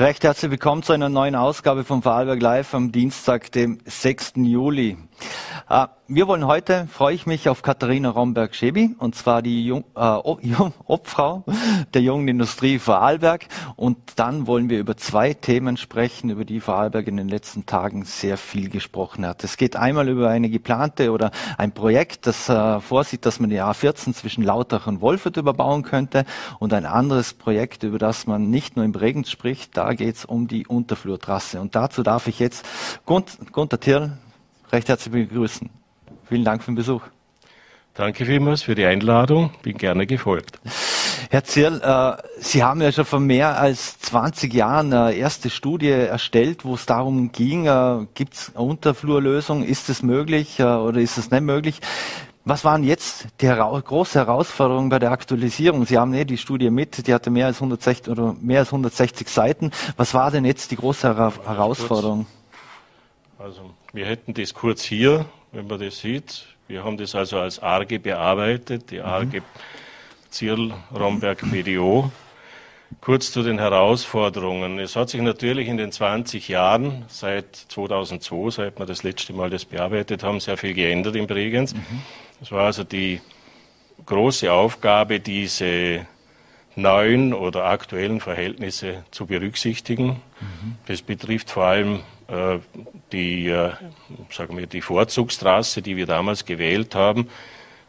Recht herzlich willkommen zu einer neuen Ausgabe von Vorarlberg Live am Dienstag, dem 6. Juli. Äh, wir wollen heute, freue ich mich, auf Katharina Romberg-Schebi, und zwar die Jung, äh, Obfrau der jungen Industrie Vorarlberg. Und dann wollen wir über zwei Themen sprechen, über die Vorarlberg in den letzten Tagen sehr viel gesprochen hat. Es geht einmal über eine geplante oder ein Projekt, das äh, vorsieht, dass man die A14 zwischen Lautach und Wolfurt überbauen könnte und ein anderes Projekt, über das man nicht nur im Bregenz spricht, da geht es um die Unterflurtrasse. Und dazu darf ich jetzt Gunter Tirl recht herzlich begrüßen. Vielen Dank für den Besuch. Danke vielmals für die Einladung. Bin gerne gefolgt. Herr Zierl, äh, Sie haben ja schon vor mehr als 20 Jahren eine erste Studie erstellt, wo es darum ging, äh, gibt es eine Unterflurlösung, ist es möglich äh, oder ist es nicht möglich? Was waren jetzt die hera große Herausforderungen bei der Aktualisierung? Sie haben eh die Studie mit, die hatte mehr als 160 oder mehr als 160 Seiten. Was war denn jetzt die große Hera Herausforderung? Also wir hätten das kurz hier, wenn man das sieht. Wir haben das also als ARGE bearbeitet, die mhm. ARGE Zierl Romberg BDO. Kurz zu den Herausforderungen. Es hat sich natürlich in den 20 Jahren, seit 2002, seit wir das letzte Mal das bearbeitet haben, sehr viel geändert in Bregenz. Mhm. Es war also die große Aufgabe, diese neuen oder aktuellen Verhältnisse zu berücksichtigen. Mhm. Das betrifft vor allem die, äh, sagen wir, die Vorzugstrasse, die wir damals gewählt haben,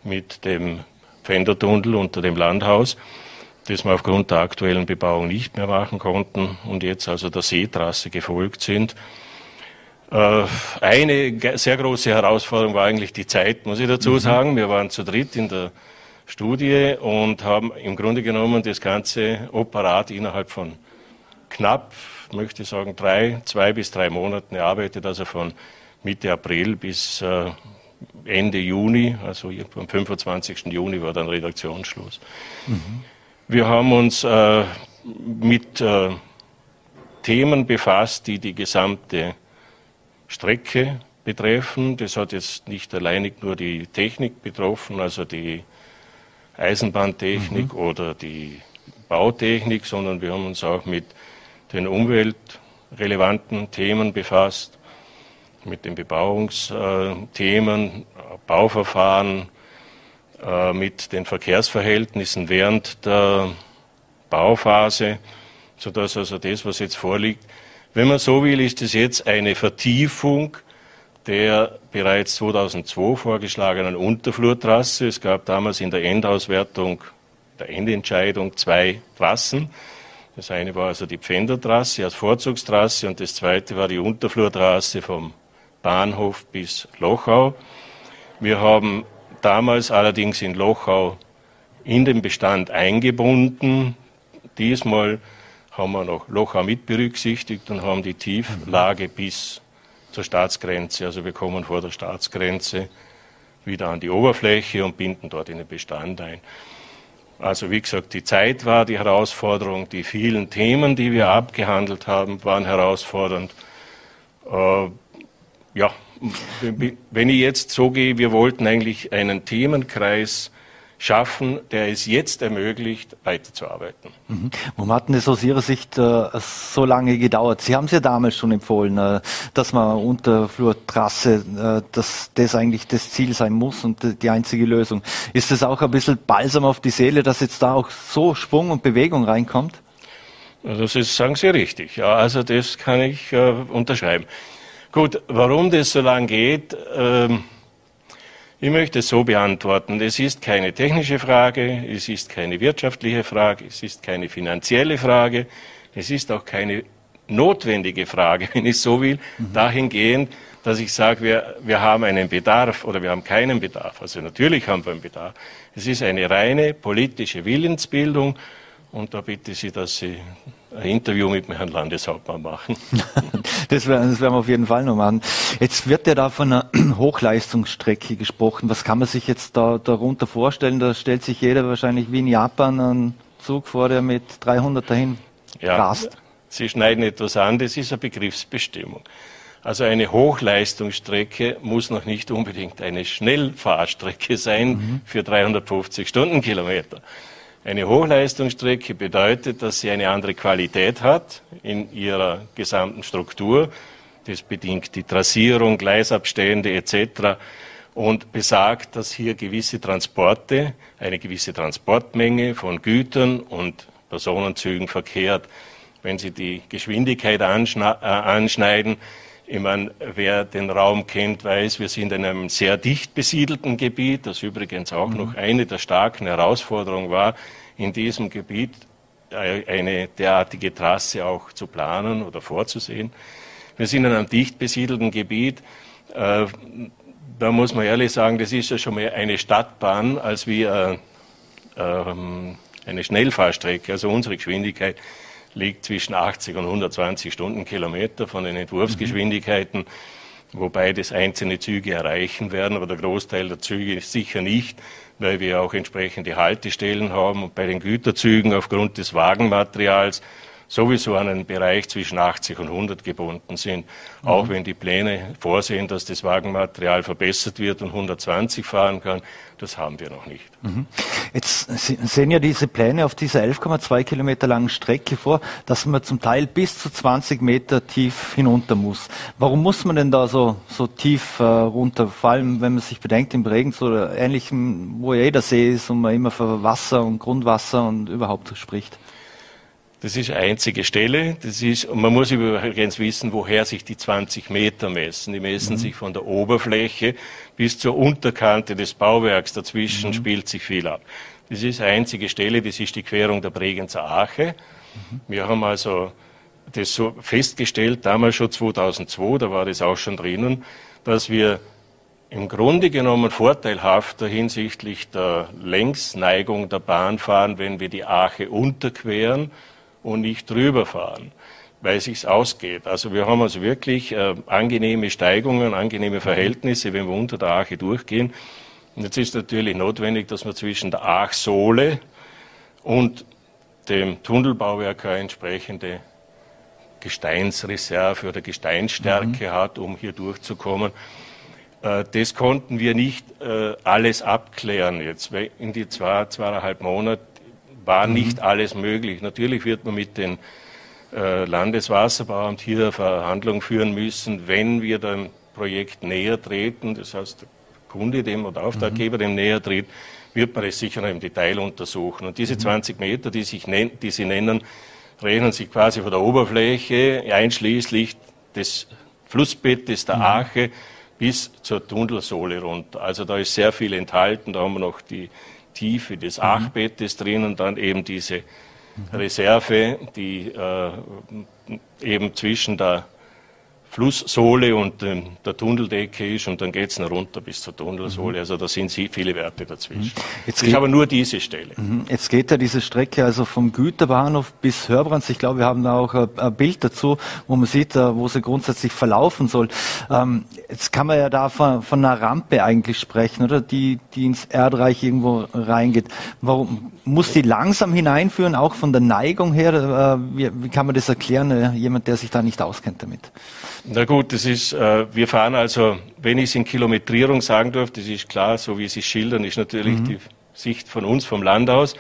mit dem Pfändertunnel unter dem Landhaus, das wir aufgrund der aktuellen Bebauung nicht mehr machen konnten und jetzt also der Seetrasse gefolgt sind. Äh, eine sehr große Herausforderung war eigentlich die Zeit, muss ich dazu mhm. sagen. Wir waren zu dritt in der Studie und haben im Grunde genommen das ganze Operat innerhalb von knapp möchte ich sagen, drei, zwei bis drei Monaten. Er arbeitet also von Mitte April bis äh, Ende Juni, also am 25. Juni war dann Redaktionsschluss. Mhm. Wir haben uns äh, mit äh, Themen befasst, die die gesamte Strecke betreffen. Das hat jetzt nicht alleinig nur die Technik betroffen, also die Eisenbahntechnik mhm. oder die Bautechnik, sondern wir haben uns auch mit den umweltrelevanten Themen befasst, mit den Bebauungsthemen, Bauverfahren, äh, mit den Verkehrsverhältnissen während der Bauphase, sodass also das, was jetzt vorliegt, wenn man so will, ist es jetzt eine Vertiefung der bereits 2002 vorgeschlagenen Unterflurtrasse. Es gab damals in der Endauswertung, der Endentscheidung zwei Trassen. Das eine war also die Pfändertrasse als Vorzugstrasse und das zweite war die Unterflurtrasse vom Bahnhof bis Lochau. Wir haben damals allerdings in Lochau in den Bestand eingebunden. Diesmal haben wir noch Lochau mit berücksichtigt und haben die Tieflage bis zur Staatsgrenze. Also wir kommen vor der Staatsgrenze wieder an die Oberfläche und binden dort in den Bestand ein. Also wie gesagt, die Zeit war die Herausforderung, die vielen Themen, die wir abgehandelt haben, waren herausfordernd. Äh, ja, wenn ich jetzt so gehe, wir wollten eigentlich einen Themenkreis schaffen, der es jetzt ermöglicht, weiterzuarbeiten. Mhm. Warum hat denn das aus Ihrer Sicht äh, so lange gedauert? Sie haben es ja damals schon empfohlen, äh, dass man Unterflurtrasse, äh, dass das eigentlich das Ziel sein muss und die einzige Lösung. Ist das auch ein bisschen Balsam auf die Seele, dass jetzt da auch so Schwung und Bewegung reinkommt? Das ist, sagen Sie richtig. Ja, also das kann ich äh, unterschreiben. Gut, warum das so lange geht, ähm, ich möchte es so beantworten. Es ist keine technische Frage, es ist keine wirtschaftliche Frage, es ist keine finanzielle Frage, es ist auch keine notwendige Frage, wenn ich so will, mhm. dahingehend, dass ich sage, wir, wir haben einen Bedarf oder wir haben keinen Bedarf. Also natürlich haben wir einen Bedarf. Es ist eine reine politische Willensbildung und da bitte ich Sie, dass Sie ein Interview mit dem Herrn Landeshauptmann machen. das, werden, das werden wir auf jeden Fall noch machen. Jetzt wird ja da von einer Hochleistungsstrecke gesprochen. Was kann man sich jetzt da darunter vorstellen? Da stellt sich jeder wahrscheinlich wie in Japan einen Zug vor, der mit 300 dahin ja, rast. Sie schneiden etwas an, das ist eine Begriffsbestimmung. Also eine Hochleistungsstrecke muss noch nicht unbedingt eine Schnellfahrstrecke sein mhm. für 350 Stundenkilometer. Eine Hochleistungsstrecke bedeutet, dass sie eine andere Qualität hat in ihrer gesamten Struktur. Das bedingt die Trassierung, Gleisabstände etc. und besagt, dass hier gewisse Transporte, eine gewisse Transportmenge von Gütern und Personenzügen verkehrt. Wenn Sie die Geschwindigkeit äh, anschneiden, ich meine, wer den Raum kennt, weiß, wir sind in einem sehr dicht besiedelten Gebiet, das übrigens auch mhm. noch eine der starken Herausforderungen war, in diesem Gebiet äh, eine derartige Trasse auch zu planen oder vorzusehen. Wir sind in einem dicht besiedelten Gebiet. Äh, da muss man ehrlich sagen, das ist ja schon mehr eine Stadtbahn als wie äh, ähm, eine Schnellfahrstrecke. Also unsere Geschwindigkeit liegt zwischen 80 und 120 Stundenkilometer von den Entwurfsgeschwindigkeiten, wobei das einzelne Züge erreichen werden, aber der Großteil der Züge sicher nicht, weil wir auch entsprechende Haltestellen haben und bei den Güterzügen aufgrund des Wagenmaterials sowieso an einen Bereich zwischen 80 und 100 gebunden sind. Mhm. Auch wenn die Pläne vorsehen, dass das Wagenmaterial verbessert wird und 120 fahren kann, das haben wir noch nicht. Mhm. Jetzt sehen ja diese Pläne auf dieser 11,2 Kilometer langen Strecke vor, dass man zum Teil bis zu 20 Meter tief hinunter muss. Warum muss man denn da so, so tief äh, runter? Vor allem, wenn man sich bedenkt, im Bregenz oder ähnlichem, wo ja jeder See ist und man immer für Wasser und Grundwasser und überhaupt spricht. Das ist eine einzige Stelle. Das ist, und man muss übrigens wissen, woher sich die 20 Meter messen. Die messen mhm. sich von der Oberfläche bis zur Unterkante des Bauwerks. Dazwischen mhm. spielt sich viel ab. Das ist eine einzige Stelle, das ist die Querung der Bregenzer Ache. Mhm. Wir haben also das so festgestellt, damals schon 2002, da war das auch schon drinnen, dass wir im Grunde genommen vorteilhafter hinsichtlich der Längsneigung der Bahn fahren, wenn wir die Ache unterqueren und nicht drüber fahren, weil es sich ausgeht. Also wir haben also wirklich äh, angenehme Steigungen, angenehme Verhältnisse, wenn wir unter der Arche durchgehen. Und jetzt ist natürlich notwendig, dass man zwischen der Achsohle und dem Tunnelbauwerk eine entsprechende Gesteinsreserve oder Gesteinsstärke mhm. hat, um hier durchzukommen. Äh, das konnten wir nicht äh, alles abklären jetzt. In die zwei, zweieinhalb Monate war mhm. nicht alles möglich. Natürlich wird man mit dem äh, Landeswasserbauamt hier Verhandlungen führen müssen, wenn wir dem Projekt näher treten, das heißt, der Kunde dem oder Auftraggeber mhm. dem näher tritt, wird man es sicher noch im Detail untersuchen. Und diese 20 mhm. Meter, die, sich die Sie nennen, rechnen sich quasi von der Oberfläche einschließlich des Flussbettes der. Ache bis zur Tunnelsohle runter. Also da ist sehr viel enthalten. Da haben wir noch die Tiefe des mhm. Achbettes drin und dann eben diese Reserve, die äh, eben zwischen der Flusssohle und ähm, der Tunneldecke ist und dann geht es noch runter bis zur Tunnelsohle. Mhm. Also da sind viele Werte dazwischen. Mhm. Jetzt ist aber nur diese Stelle. Mhm. Jetzt geht ja diese Strecke also vom Güterbahnhof bis Hörbrands. Ich glaube, wir haben da auch ein Bild dazu, wo man sieht, äh, wo sie grundsätzlich verlaufen soll. Ähm, jetzt kann man ja da von, von einer Rampe eigentlich sprechen, oder? Die, die ins Erdreich irgendwo reingeht. Warum muss die langsam hineinführen, auch von der Neigung her? Äh, wie, wie kann man das erklären, äh, jemand, der sich da nicht auskennt damit? Na gut, das ist, äh, wir fahren also, wenn ich es in Kilometrierung sagen darf, das ist klar, so wie Sie schildern, ist natürlich mhm. die Sicht von uns, vom Land aus.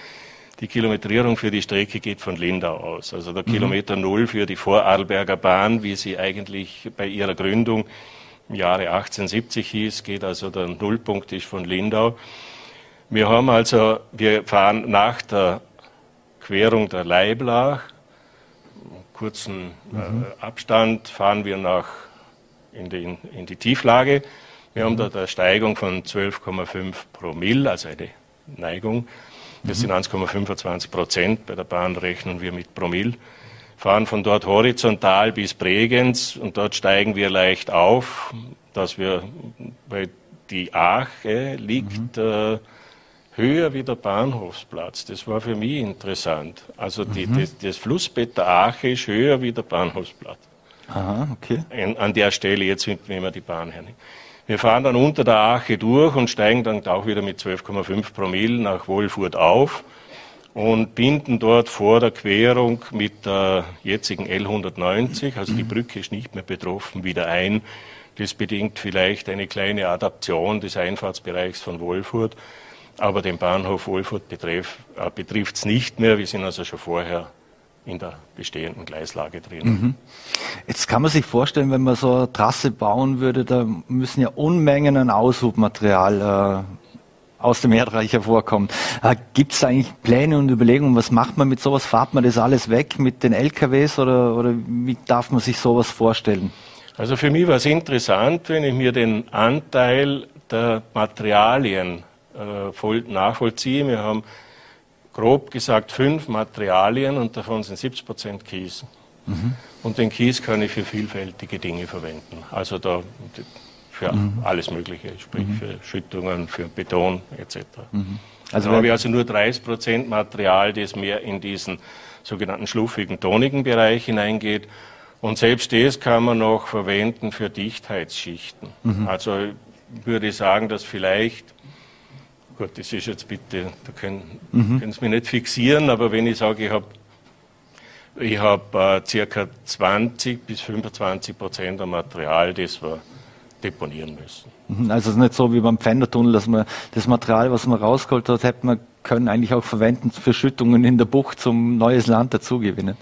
Die Kilometrierung für die Strecke geht von Lindau aus. Also der mhm. Kilometer Null für die Vorarlberger Bahn, wie sie eigentlich bei ihrer Gründung im Jahre 1870 hieß, geht also der Nullpunkt ist von Lindau. Wir haben also, wir fahren nach der Querung der Leiblach kurzen mhm. äh, Abstand fahren wir nach in die, in die Tieflage. Wir mhm. haben dort eine Steigung von 12,5 Promille, also eine Neigung. Das mhm. sind 1,25 Prozent. Bei der Bahn rechnen wir mit Promille. Fahren von dort horizontal bis Bregenz und dort steigen wir leicht auf, dass wir, weil die Ache liegt mhm. äh, höher wie der Bahnhofsplatz. Das war für mich interessant. Also die, mhm. das, das, Flussbett der Ache ist höher wie der Bahnhofsplatz. Aha, okay. An, an der Stelle, jetzt nehmen wir die Bahn her. Wir fahren dann unter der Ache durch und steigen dann auch wieder mit 12,5 Promille nach Wolfurt auf und binden dort vor der Querung mit der jetzigen L190, also die Brücke ist nicht mehr betroffen, wieder ein. Das bedingt vielleicht eine kleine Adaption des Einfahrtsbereichs von Wolfurt. Aber den Bahnhof Wolfurt betrifft es nicht mehr. Wir sind also schon vorher in der bestehenden Gleislage drin. Mhm. Jetzt kann man sich vorstellen, wenn man so eine Trasse bauen würde, da müssen ja Unmengen an Aushubmaterial äh, aus dem Erdreich hervorkommen. Äh, Gibt es eigentlich Pläne und Überlegungen, was macht man mit sowas? Fahrt man das alles weg mit den LKWs oder, oder wie darf man sich sowas vorstellen? Also für mich war es interessant, wenn ich mir den Anteil der Materialien äh, voll nachvollziehe. Wir haben grob gesagt fünf Materialien und davon sind 70 Prozent Kies. Mhm. Und den Kies kann ich für vielfältige Dinge verwenden. Also da für mhm. alles Mögliche, sprich mhm. für Schüttungen, für Beton etc. Mhm. Also da habe ich also nur 30 Prozent Material, das mehr in diesen sogenannten schluffigen, tonigen Bereich hineingeht. Und selbst das kann man noch verwenden für Dichtheitsschichten. Mhm. Also würde ich sagen, dass vielleicht Gut, das ist jetzt bitte, da können, mhm. können Sie mich nicht fixieren, aber wenn ich sage, ich habe ich hab, äh, circa 20 bis 25 Prozent am Material, das wir deponieren müssen. Mhm, also es ist nicht so wie beim Pfändertunnel, dass man das Material, was man rausgeholt hat, hätte man können eigentlich auch verwenden für Schüttungen in der Bucht, um neues Land dazugewinnen.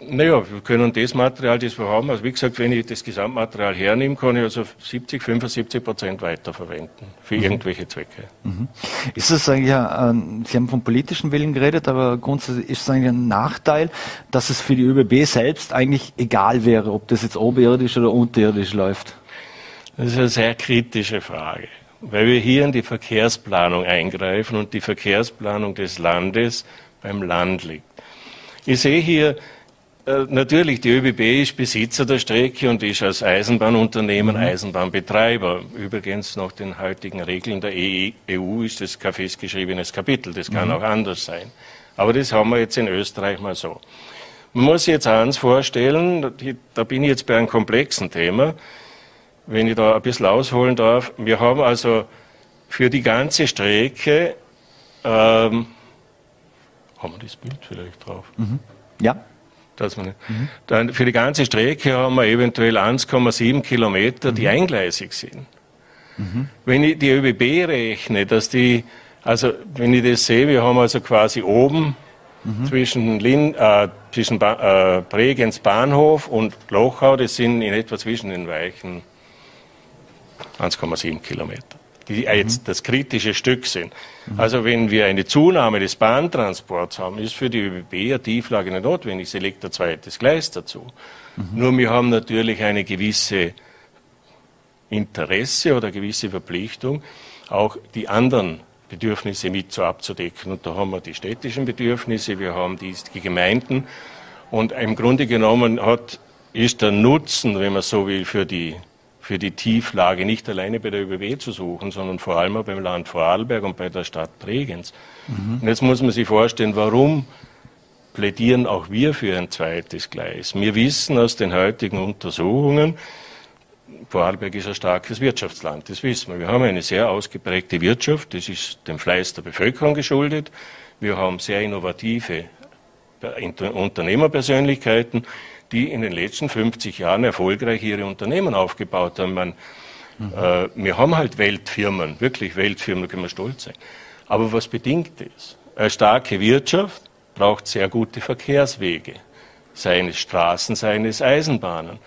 Naja, wir können das Material, das wir haben, also wie gesagt, wenn ich das Gesamtmaterial hernehme, kann ich also 70, 75 Prozent weiterverwenden für mhm. irgendwelche Zwecke. Mhm. Ist es eigentlich, ein, Sie haben vom politischen Willen geredet, aber grundsätzlich ist es eigentlich ein Nachteil, dass es für die ÖBB selbst eigentlich egal wäre, ob das jetzt oberirdisch oder unterirdisch läuft? Das ist eine sehr kritische Frage, weil wir hier in die Verkehrsplanung eingreifen und die Verkehrsplanung des Landes beim Land liegt. Ich sehe hier natürlich, die ÖBB ist Besitzer der Strecke und ist als Eisenbahnunternehmen mhm. Eisenbahnbetreiber. Übrigens nach den heutigen Regeln der EU e ist das kein festgeschriebenes Kapitel. Das kann mhm. auch anders sein. Aber das haben wir jetzt in Österreich mal so. Man muss sich jetzt eins vorstellen, da bin ich jetzt bei einem komplexen Thema, wenn ich da ein bisschen ausholen darf. Wir haben also für die ganze Strecke, ähm, haben wir das Bild vielleicht drauf? Mhm. Ja dass man, mhm. dann für die ganze Strecke haben wir eventuell 1,7 Kilometer, die mhm. eingleisig sind. Mhm. Wenn ich die ÖBB rechne, dass die, also wenn ich das sehe, wir haben also quasi oben mhm. zwischen, Lin, äh, zwischen ba äh, Bregenz Bahnhof und Lochau, das sind in etwa zwischen den Weichen 1,7 Kilometer die jetzt das kritische Stück sind. Also wenn wir eine Zunahme des Bahntransports haben, ist für die ÖBB eine Tieflage nicht notwendig. Sie legt ein zweites Gleis dazu. Mhm. Nur wir haben natürlich eine gewisse Interesse oder gewisse Verpflichtung, auch die anderen Bedürfnisse mit so abzudecken. Und da haben wir die städtischen Bedürfnisse, wir haben die, die Gemeinden. Und im Grunde genommen hat, ist der Nutzen, wenn man so will, für die für die Tieflage nicht alleine bei der ÖBW zu suchen, sondern vor allem auch beim Land Vorarlberg und bei der Stadt Bregenz. Mhm. Und jetzt muss man sich vorstellen, warum plädieren auch wir für ein zweites Gleis. Wir wissen aus den heutigen Untersuchungen, Vorarlberg ist ein starkes Wirtschaftsland, das wissen wir. Wir haben eine sehr ausgeprägte Wirtschaft, das ist dem Fleiß der Bevölkerung geschuldet. Wir haben sehr innovative Unternehmerpersönlichkeiten die in den letzten 50 Jahren erfolgreich ihre Unternehmen aufgebaut haben. Man, mhm. äh, wir haben halt Weltfirmen, wirklich Weltfirmen, da können wir stolz sein. Aber was bedingt das? Eine starke Wirtschaft braucht sehr gute Verkehrswege, seien es Straßen, seien es Eisenbahnen.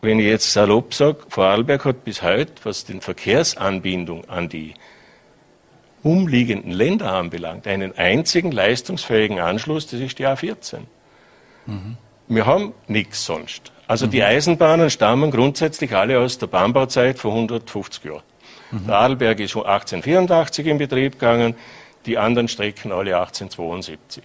Wenn ich jetzt salopp sage, Vorarlberg hat bis heute, was den Verkehrsanbindung an die umliegenden Länder anbelangt, einen einzigen leistungsfähigen Anschluss, das ist die A14. Mhm. Wir haben nichts sonst. Also mhm. die Eisenbahnen stammen grundsätzlich alle aus der Bahnbauzeit vor 150 Jahren. Mhm. Der Adelberg ist 1884 in Betrieb gegangen, die anderen Strecken alle 1872.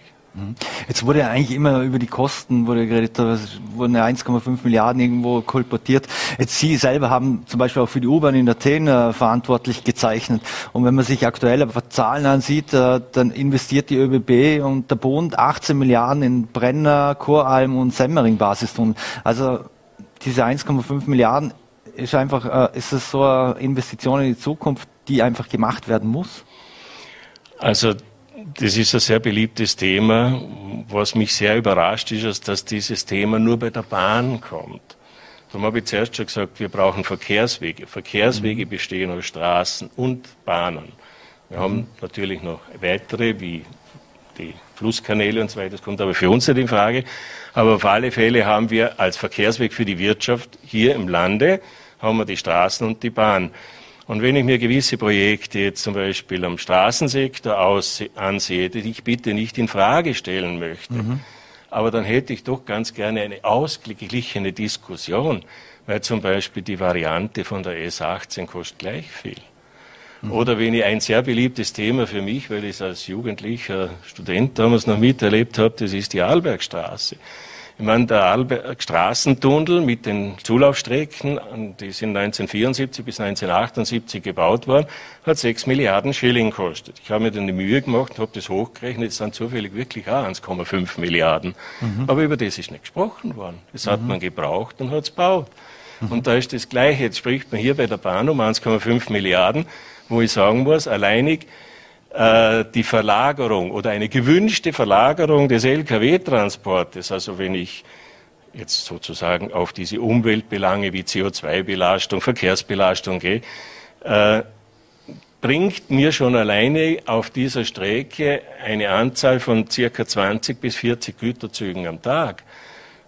Jetzt wurde ja eigentlich immer über die Kosten wurde geredet, es wurden ja 1,5 Milliarden irgendwo kolportiert. Jetzt Sie selber haben zum Beispiel auch für die U-Bahn in Athen äh, verantwortlich gezeichnet. Und wenn man sich aktuelle Zahlen ansieht, äh, dann investiert die ÖBB und der Bund 18 Milliarden in Brenner, Choralm und Semmering Basistunnel. Also diese 1,5 Milliarden ist einfach, äh, ist es so eine Investition in die Zukunft, die einfach gemacht werden muss? Also das ist ein sehr beliebtes Thema. Was mich sehr überrascht ist, ist, dass dieses Thema nur bei der Bahn kommt. Darum habe ich zuerst schon gesagt, wir brauchen Verkehrswege. Verkehrswege mhm. bestehen aus Straßen und Bahnen. Wir mhm. haben natürlich noch weitere, wie die Flusskanäle und so weiter. Das kommt aber für uns nicht in Frage. Aber auf alle Fälle haben wir als Verkehrsweg für die Wirtschaft hier im Lande, haben wir die Straßen und die Bahn. Und wenn ich mir gewisse Projekte jetzt zum Beispiel am Straßensektor ansehe, die ich bitte nicht in Frage stellen möchte, mhm. aber dann hätte ich doch ganz gerne eine ausgeglichene Diskussion, weil zum Beispiel die Variante von der S18 kostet gleich viel. Mhm. Oder wenn ich ein sehr beliebtes Thema für mich, weil ich es als jugendlicher Student damals noch miterlebt habe, das ist die Arlbergstraße. Ich meine, der Arlberg Straßentunnel mit den Zulaufstrecken, die sind 1974 bis 1978 gebaut worden, hat 6 Milliarden Schilling gekostet. Ich habe mir dann die Mühe gemacht und habe das hochgerechnet, es sind zufällig wirklich auch 1,5 Milliarden. Mhm. Aber über das ist nicht gesprochen worden. Das hat mhm. man gebraucht und hat es gebaut. Mhm. Und da ist das Gleiche. Jetzt spricht man hier bei der Bahn um 1,5 Milliarden wo ich sagen muss, alleinig äh, die Verlagerung oder eine gewünschte Verlagerung des Lkw-Transportes, also wenn ich jetzt sozusagen auf diese Umweltbelange wie CO2-Belastung, Verkehrsbelastung gehe, äh, bringt mir schon alleine auf dieser Strecke eine Anzahl von circa 20 bis 40 Güterzügen am Tag.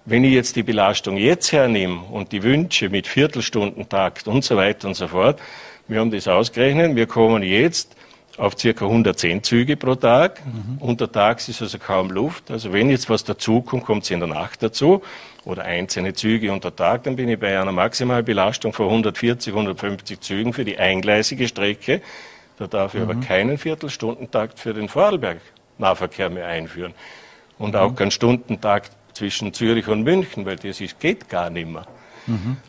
Wenn ich jetzt die Belastung jetzt hernehme und die Wünsche mit Viertelstundentakt und so weiter und so fort, wir haben das ausgerechnet. Wir kommen jetzt auf circa 110 Züge pro Tag. Mhm. Untertags ist also kaum Luft. Also wenn jetzt was dazukommt, kommt es in der Nacht dazu oder einzelne Züge unter Tag, dann bin ich bei einer Maximalbelastung von 140, 150 Zügen für die eingleisige Strecke. Da darf ich mhm. aber keinen Viertelstundentakt für den Vorarlberg-Nahverkehr mehr einführen. Und mhm. auch keinen Stundentakt zwischen Zürich und München, weil das ist, geht gar nicht mehr.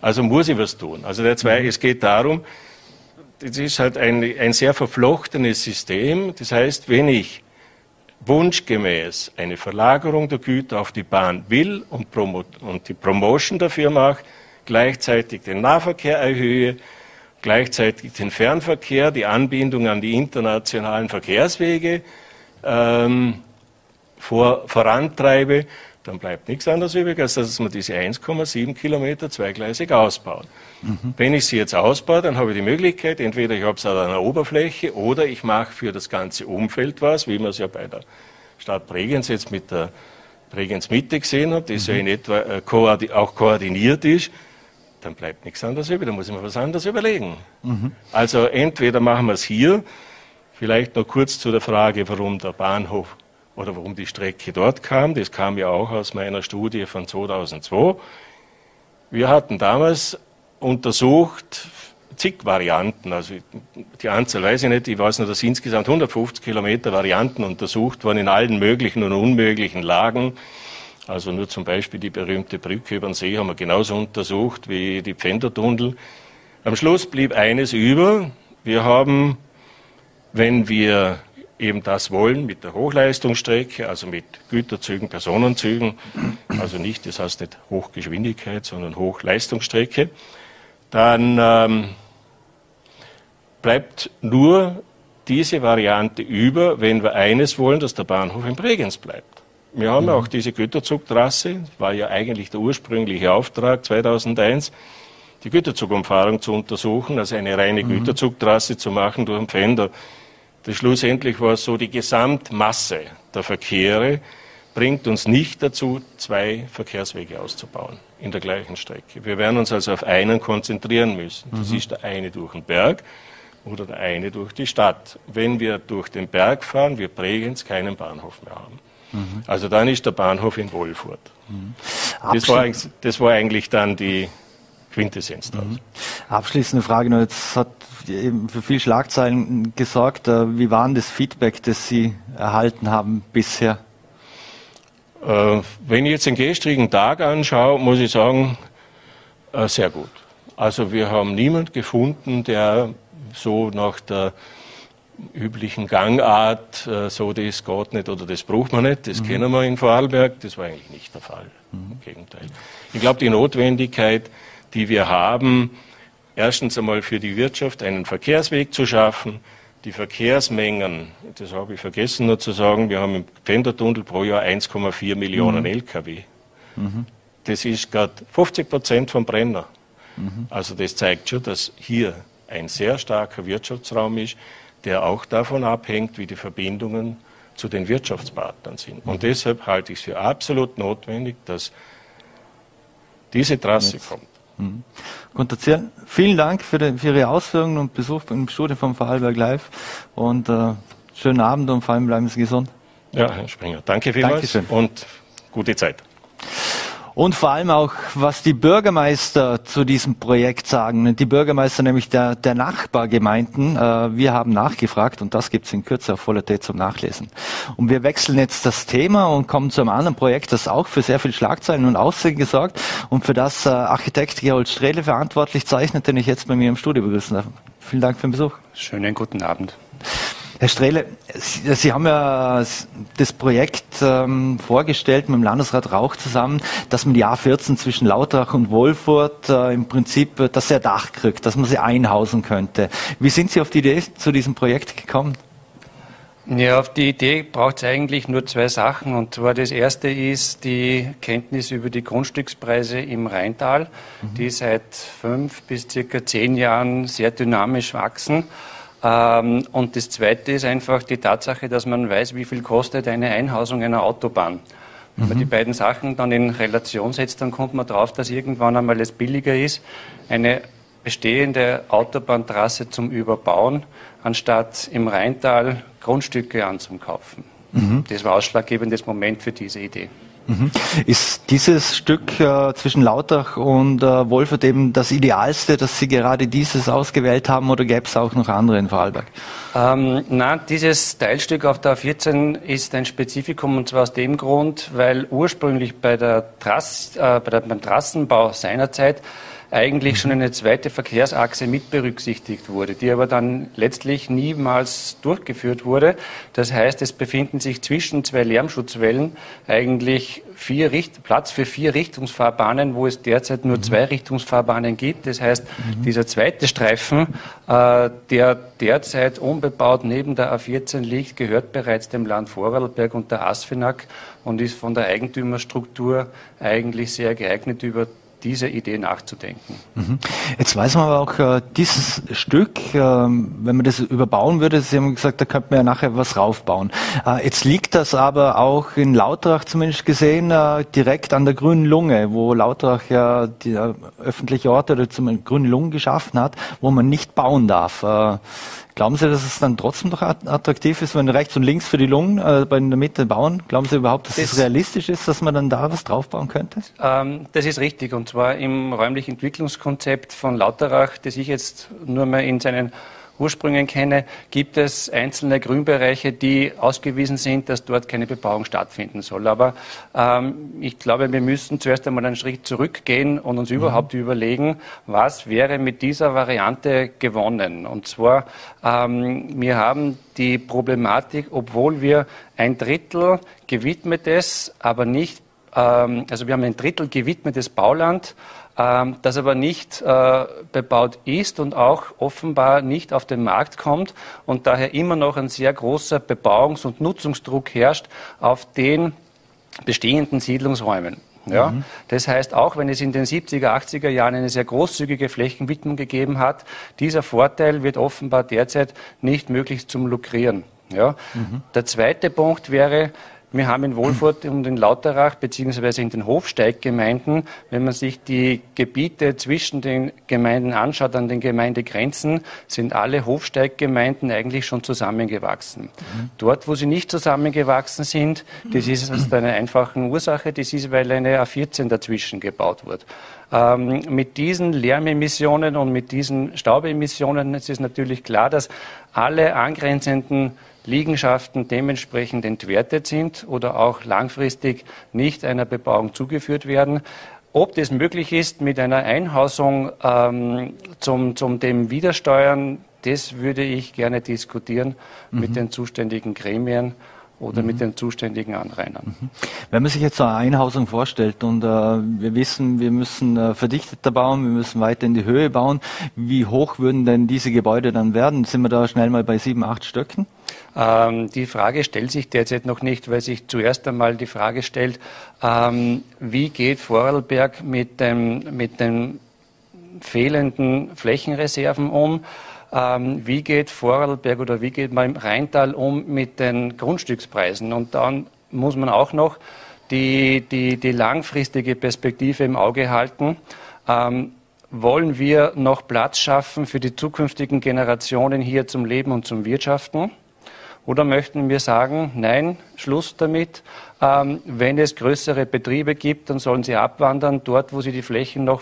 Also muss ich was tun. Also der zwei, mhm. es geht darum, das ist halt ein, ein sehr verflochtenes System. Das heißt, wenn ich wunschgemäß eine Verlagerung der Güter auf die Bahn will und, und die Promotion dafür mache, gleichzeitig den Nahverkehr erhöhe, gleichzeitig den Fernverkehr, die Anbindung an die internationalen Verkehrswege ähm, vor, vorantreibe, dann bleibt nichts anderes übrig, als dass man diese 1,7 Kilometer zweigleisig ausbaut. Mhm. Wenn ich sie jetzt ausbaue, dann habe ich die Möglichkeit, entweder ich habe es an einer Oberfläche oder ich mache für das ganze Umfeld was, wie man es ja bei der Stadt Bregenz jetzt mit der Bregenz Mitte gesehen hat, die mhm. so in etwa äh, koordi auch koordiniert ist, dann bleibt nichts anderes übrig, dann muss ich mir was anderes überlegen. Mhm. Also entweder machen wir es hier, vielleicht noch kurz zu der Frage, warum der Bahnhof oder warum die Strecke dort kam. Das kam ja auch aus meiner Studie von 2002. Wir hatten damals untersucht zig Varianten, also die Anzahl weiß ich nicht, ich weiß nur, dass insgesamt 150 Kilometer Varianten untersucht wurden in allen möglichen und unmöglichen Lagen. Also nur zum Beispiel die berühmte Brücke über den See haben wir genauso untersucht wie die Pfändertunnel. Am Schluss blieb eines über. Wir haben, wenn wir eben das wollen mit der Hochleistungsstrecke, also mit Güterzügen, Personenzügen, also nicht, das heißt nicht Hochgeschwindigkeit, sondern Hochleistungsstrecke, dann ähm, bleibt nur diese Variante über, wenn wir eines wollen, dass der Bahnhof in Bregenz bleibt. Wir haben mhm. auch diese Güterzugtrasse, war ja eigentlich der ursprüngliche Auftrag 2001, die Güterzugumfahrung zu untersuchen, also eine reine mhm. Güterzugtrasse zu machen durch den Pfänder. Das schlussendlich war es so, die Gesamtmasse der Verkehre bringt uns nicht dazu, zwei Verkehrswege auszubauen in der gleichen Strecke. Wir werden uns also auf einen konzentrieren müssen. Das mhm. ist der eine durch den Berg oder der eine durch die Stadt. Wenn wir durch den Berg fahren, wir Bregenz keinen Bahnhof mehr haben. Mhm. Also dann ist der Bahnhof in Wohlfurt. Mhm. Das, war, das war eigentlich dann die Quintessenz daraus. Mhm. Abschließende Frage noch. Jetzt hat für viel Schlagzeilen gesorgt. Äh, wie war denn das Feedback, das Sie erhalten haben bisher? Äh, wenn ich jetzt den gestrigen Tag anschaue, muss ich sagen, äh, sehr gut. Also wir haben niemand gefunden, der so nach der üblichen Gangart, so das geht nicht oder das braucht man nicht, das mhm. kennen wir in Vorarlberg, das war eigentlich nicht der Fall. Mhm. Im Gegenteil. Ich glaube, die Notwendigkeit, die wir haben, erstens einmal für die Wirtschaft einen Verkehrsweg zu schaffen, die Verkehrsmengen, das habe ich vergessen nur zu sagen, wir haben im Pendertunnel pro Jahr 1,4 Millionen mhm. Lkw. Mhm. das ist gerade 50 Prozent vom Brenner. Mhm. Also das zeigt schon, dass hier ein sehr starker Wirtschaftsraum ist, der auch davon abhängt, wie die Verbindungen zu den Wirtschaftspartnern sind. Und mhm. deshalb halte ich es für absolut notwendig, dass diese Trasse Jetzt. kommt. Mhm. Zierl, vielen Dank für, die, für, Ihre Ausführungen und Besuch im Studio von Vorarlberg Live und äh, schönen Abend und vor allem bleiben Sie gesund. Ja, Herr Springer, danke vielmals Dankeschön. und gute Zeit und vor allem auch, was die Bürgermeister zu diesem Projekt sagen. Die Bürgermeister nämlich der, der Nachbargemeinden. Äh, wir haben nachgefragt und das gibt es in Kürze auf Voller zum Nachlesen. Und wir wechseln jetzt das Thema und kommen zu einem anderen Projekt, das auch für sehr viel Schlagzeilen und Aussehen gesorgt und für das äh, Architekt Gerold Strehle verantwortlich zeichnet, den ich jetzt bei mir im Studio begrüßen darf. Vielen Dank für den Besuch. Schönen guten Abend. Herr Strehle, Sie, Sie haben ja das Projekt ähm, vorgestellt mit dem Landesrat Rauch zusammen, dass man die A14 zwischen Lautrach und Wolfurt äh, im Prinzip, äh, dass er Dach kriegt, dass man sie einhausen könnte. Wie sind Sie auf die Idee zu diesem Projekt gekommen? Ja, auf die Idee braucht es eigentlich nur zwei Sachen. Und zwar das erste ist die Kenntnis über die Grundstückspreise im Rheintal, mhm. die seit fünf bis circa zehn Jahren sehr dynamisch wachsen. Ähm, und das Zweite ist einfach die Tatsache, dass man weiß, wie viel kostet eine Einhausung einer Autobahn. Wenn man mhm. die beiden Sachen dann in Relation setzt, dann kommt man darauf, dass irgendwann einmal es billiger ist, eine bestehende Autobahntrasse zum Überbauen, anstatt im Rheintal Grundstücke anzukaufen. Mhm. Das war ausschlaggebendes Moment für diese Idee. Mhm. Ist dieses Stück äh, zwischen Lautach und äh, Wolfert eben das Idealste, dass Sie gerade dieses ausgewählt haben oder gäbe es auch noch andere in Vorarlberg? Ähm, nein, dieses Teilstück auf der A14 ist ein Spezifikum und zwar aus dem Grund, weil ursprünglich bei der Trass, äh, bei der, beim Trassenbau seinerzeit eigentlich schon eine zweite Verkehrsachse mit berücksichtigt wurde, die aber dann letztlich niemals durchgeführt wurde. Das heißt, es befinden sich zwischen zwei Lärmschutzwellen eigentlich vier Richt Platz für vier Richtungsfahrbahnen, wo es derzeit nur mhm. zwei Richtungsfahrbahnen gibt. Das heißt, mhm. dieser zweite Streifen, äh, der derzeit unbebaut neben der A14 liegt, gehört bereits dem Land Vorarlberg und der ASFINAG und ist von der Eigentümerstruktur eigentlich sehr geeignet über dieser Idee nachzudenken. Mhm. Jetzt weiß man aber auch, äh, dieses Stück, äh, wenn man das überbauen würde, Sie haben gesagt, da könnte man ja nachher was raufbauen. Äh, jetzt liegt das aber auch in Lautrach zumindest gesehen äh, direkt an der grünen Lunge, wo Lautrach ja die öffentliche Orte oder zum grünen Lungen geschaffen hat, wo man nicht bauen darf. Glauben Sie, dass es dann trotzdem noch attraktiv ist, wenn rechts und links für die Lungen äh, bei in der Mitte bauen? Glauben Sie überhaupt, dass es das realistisch ist, dass man dann da was draufbauen könnte? Ähm, das ist richtig. Und zwar im räumlichen Entwicklungskonzept von Lauterach, das ich jetzt nur mal in seinen Ursprüngen kenne, gibt es einzelne Grünbereiche, die ausgewiesen sind, dass dort keine Bebauung stattfinden soll. Aber ähm, ich glaube, wir müssen zuerst einmal einen Schritt zurückgehen und uns mhm. überhaupt überlegen, was wäre mit dieser Variante gewonnen. Und zwar, ähm, wir haben die Problematik, obwohl wir ein Drittel gewidmetes, aber nicht, ähm, also wir haben ein Drittel gewidmetes Bauland, ähm, das aber nicht äh, bebaut ist und auch offenbar nicht auf den Markt kommt und daher immer noch ein sehr großer Bebauungs- und Nutzungsdruck herrscht auf den bestehenden Siedlungsräumen. Ja? Mhm. Das heißt, auch wenn es in den 70er, 80er Jahren eine sehr großzügige Flächenwidmung gegeben hat, dieser Vorteil wird offenbar derzeit nicht möglich zum Lukrieren. Ja? Mhm. Der zweite Punkt wäre, wir haben in Wohlfurt und in Lauterach beziehungsweise in den Hofsteiggemeinden, wenn man sich die Gebiete zwischen den Gemeinden anschaut, an den Gemeindegrenzen, sind alle Hofsteiggemeinden eigentlich schon zusammengewachsen. Mhm. Dort, wo sie nicht zusammengewachsen sind, das ist aus einer einfachen Ursache, das ist, weil eine A14 dazwischen gebaut wird. Ähm, mit diesen Lärmemissionen und mit diesen Staubemissionen ist es natürlich klar, dass alle angrenzenden Liegenschaften dementsprechend entwertet sind oder auch langfristig nicht einer Bebauung zugeführt werden. Ob das möglich ist mit einer Einhausung ähm, zum, zum dem Widersteuern, das würde ich gerne diskutieren mhm. mit den zuständigen Gremien. Oder mhm. mit den zuständigen Anrainern. Mhm. Wenn man sich jetzt so eine Einhausung vorstellt und äh, wir wissen, wir müssen äh, verdichteter bauen, wir müssen weiter in die Höhe bauen, wie hoch würden denn diese Gebäude dann werden? Sind wir da schnell mal bei sieben, acht Stöcken? Ähm, die Frage stellt sich derzeit noch nicht, weil sich zuerst einmal die Frage stellt, ähm, wie geht Vorarlberg mit, dem, mit den fehlenden Flächenreserven um? Ähm, wie geht Vorarlberg oder wie geht man im Rheintal um mit den Grundstückspreisen? Und dann muss man auch noch die, die, die langfristige Perspektive im Auge halten. Ähm, wollen wir noch Platz schaffen für die zukünftigen Generationen hier zum Leben und zum Wirtschaften? Oder möchten wir sagen, nein, Schluss damit. Ähm, wenn es größere Betriebe gibt, dann sollen sie abwandern, dort, wo sie die Flächen noch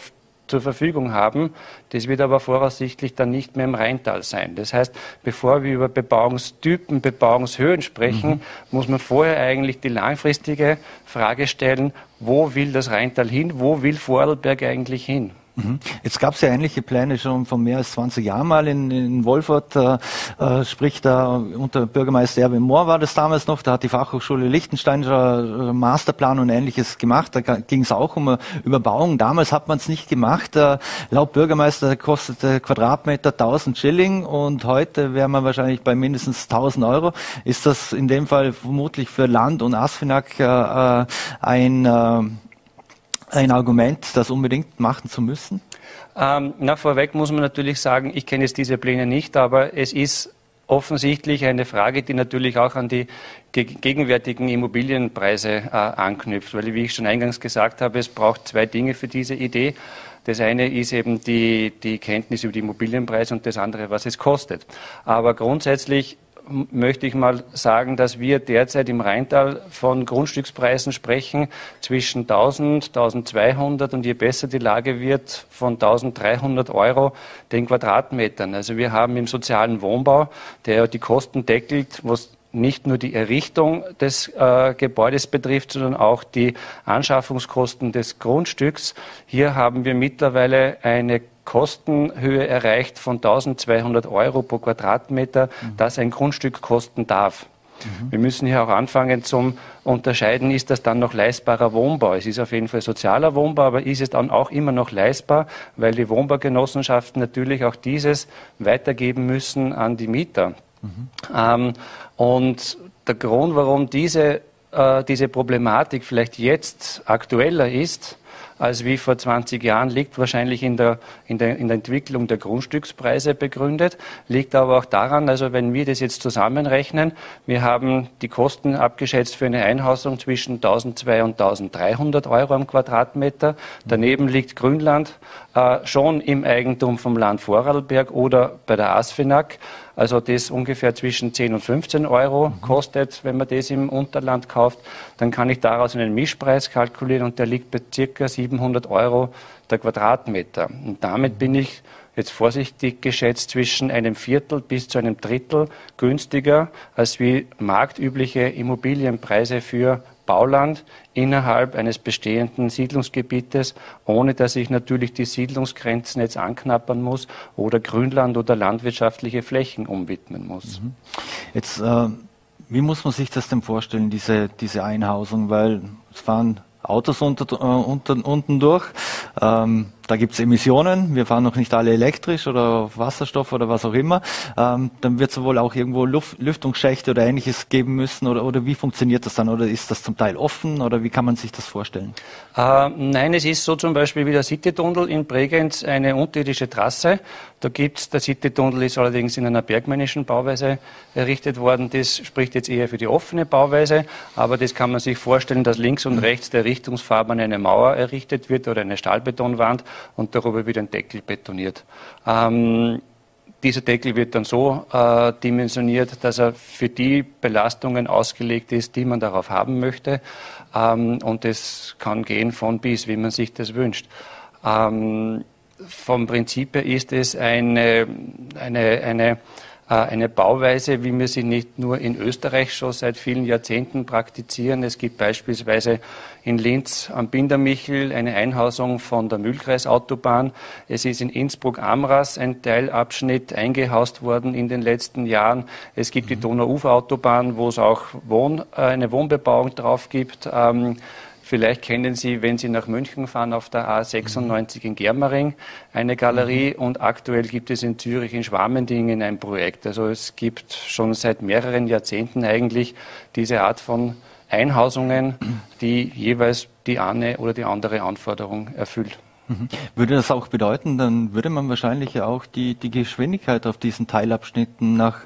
zur Verfügung haben. Das wird aber voraussichtlich dann nicht mehr im Rheintal sein. Das heißt, bevor wir über Bebauungstypen, Bebauungshöhen sprechen, mhm. muss man vorher eigentlich die langfristige Frage stellen, wo will das Rheintal hin, wo will Vorarlberg eigentlich hin? Mhm. Jetzt gab es ja ähnliche Pläne schon vor mehr als 20 Jahren mal in, in Wolfurt, äh, äh, sprich da unter Bürgermeister Erwin Mohr war das damals noch, da hat die Fachhochschule Liechtenstein schon äh, Masterplan und ähnliches gemacht, da ging es auch um Überbauung. Damals hat man es nicht gemacht. Äh, laut Bürgermeister kostete Quadratmeter 1000 Schilling und heute wäre man wahrscheinlich bei mindestens 1000 Euro. Ist das in dem Fall vermutlich für Land und Asfinag äh, äh ein äh, ein Argument, das unbedingt machen zu müssen? Ähm, na, vorweg muss man natürlich sagen, ich kenne jetzt diese Pläne nicht, aber es ist offensichtlich eine Frage, die natürlich auch an die gegenwärtigen Immobilienpreise äh, anknüpft. Weil, wie ich schon eingangs gesagt habe, es braucht zwei Dinge für diese Idee. Das eine ist eben die, die Kenntnis über die Immobilienpreise und das andere, was es kostet. Aber grundsätzlich möchte ich mal sagen, dass wir derzeit im Rheintal von Grundstückspreisen sprechen zwischen 1000, 1200 und je besser die Lage wird, von 1300 Euro den Quadratmetern. Also wir haben im sozialen Wohnbau, der die Kosten deckelt, was nicht nur die Errichtung des äh, Gebäudes betrifft, sondern auch die Anschaffungskosten des Grundstücks. Hier haben wir mittlerweile eine Kostenhöhe erreicht von 1200 Euro pro Quadratmeter, mhm. das ein Grundstück kosten darf. Mhm. Wir müssen hier auch anfangen zum Unterscheiden, ist das dann noch leistbarer Wohnbau? Es ist auf jeden Fall sozialer Wohnbau, aber ist es dann auch immer noch leistbar, weil die Wohnbaugenossenschaften natürlich auch dieses weitergeben müssen an die Mieter. Mhm. Ähm, und der Grund, warum diese, äh, diese Problematik vielleicht jetzt aktueller ist, als wie vor 20 Jahren, liegt wahrscheinlich in der, in der, in der Entwicklung der Grundstückspreise begründet, liegt aber auch daran, also wenn wir das jetzt zusammenrechnen, wir haben die Kosten abgeschätzt für eine Einhausung zwischen 1200 und 1300 Euro am Quadratmeter. Daneben liegt Grünland äh, schon im Eigentum vom Land Vorarlberg oder bei der ASFINAG also das ungefähr zwischen 10 und 15 Euro mhm. kostet, wenn man das im Unterland kauft, dann kann ich daraus einen Mischpreis kalkulieren und der liegt bei circa 700 Euro der Quadratmeter. Und damit bin ich jetzt vorsichtig geschätzt zwischen einem Viertel bis zu einem Drittel günstiger als wie marktübliche Immobilienpreise für Bauland innerhalb eines bestehenden Siedlungsgebietes, ohne dass ich natürlich die Siedlungsgrenzen jetzt anknappern muss oder Grünland oder landwirtschaftliche Flächen umwidmen muss. Mhm. Jetzt, äh, wie muss man sich das denn vorstellen, diese, diese Einhausung? Weil es fahren Autos unter, äh, unter, unten durch. Ähm, da gibt's Emissionen. Wir fahren noch nicht alle elektrisch oder Wasserstoff oder was auch immer. Ähm, dann wird es wohl auch irgendwo Luft, Lüftungsschächte oder ähnliches geben müssen. Oder, oder wie funktioniert das dann? Oder ist das zum Teil offen? Oder wie kann man sich das vorstellen? Äh, nein, es ist so zum Beispiel wie der Citytunnel in Bregenz eine unterirdische Trasse. Da gibt's der Citytunnel ist allerdings in einer bergmännischen Bauweise errichtet worden. Das spricht jetzt eher für die offene Bauweise. Aber das kann man sich vorstellen, dass links und rechts der Richtungsfarben eine Mauer errichtet wird oder eine Stahlbetonwand und darüber wird ein Deckel betoniert. Ähm, dieser Deckel wird dann so äh, dimensioniert, dass er für die Belastungen ausgelegt ist, die man darauf haben möchte. Ähm, und es kann gehen von bis, wie man sich das wünscht. Ähm, vom Prinzip her ist es eine, eine, eine eine Bauweise, wie wir sie nicht nur in Österreich schon seit vielen Jahrzehnten praktizieren. Es gibt beispielsweise in Linz am Bindermichel eine Einhausung von der Mühlkreisautobahn. Es ist in Innsbruck-Amras ein Teilabschnitt eingehaust worden in den letzten Jahren. Es gibt die mhm. Donauuferautobahn, wo es auch Wohn, äh, eine Wohnbebauung drauf gibt. Ähm, Vielleicht kennen Sie, wenn Sie nach München fahren, auf der A96 in Germering eine Galerie mhm. und aktuell gibt es in Zürich in Schwamendingen ein Projekt. Also es gibt schon seit mehreren Jahrzehnten eigentlich diese Art von Einhausungen, die jeweils die eine oder die andere Anforderung erfüllt. Mhm. Würde das auch bedeuten, dann würde man wahrscheinlich auch die, die Geschwindigkeit auf diesen Teilabschnitten nach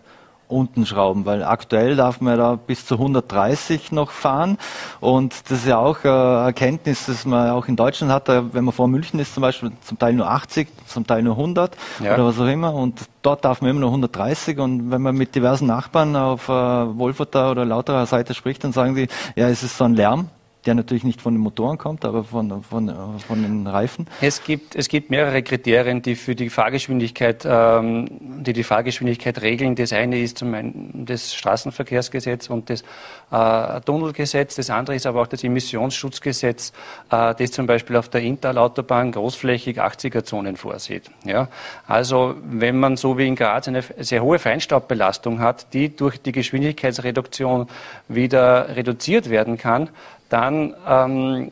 unten schrauben, weil aktuell darf man da bis zu 130 noch fahren. Und das ist ja auch eine Erkenntnis, dass man auch in Deutschland hat, wenn man vor München ist zum Beispiel, zum Teil nur 80, zum Teil nur 100 ja. oder was auch immer. Und dort darf man immer nur 130 und wenn man mit diversen Nachbarn auf äh, Wolferter oder Lauterer Seite spricht, dann sagen sie, ja, es ist so ein Lärm, der natürlich nicht von den Motoren kommt, aber von, von, von den Reifen? Es gibt, es gibt mehrere Kriterien, die für die Fahrgeschwindigkeit, ähm, die die Fahrgeschwindigkeit regeln. Das eine ist zum einen das Straßenverkehrsgesetz und das äh, Tunnelgesetz. Das andere ist aber auch das Emissionsschutzgesetz, äh, das zum Beispiel auf der Intalautobahn großflächig 80er-Zonen vorsieht. Ja? Also wenn man so wie in Graz eine sehr hohe Feinstaubbelastung hat, die durch die Geschwindigkeitsreduktion wieder reduziert werden kann, dann ähm,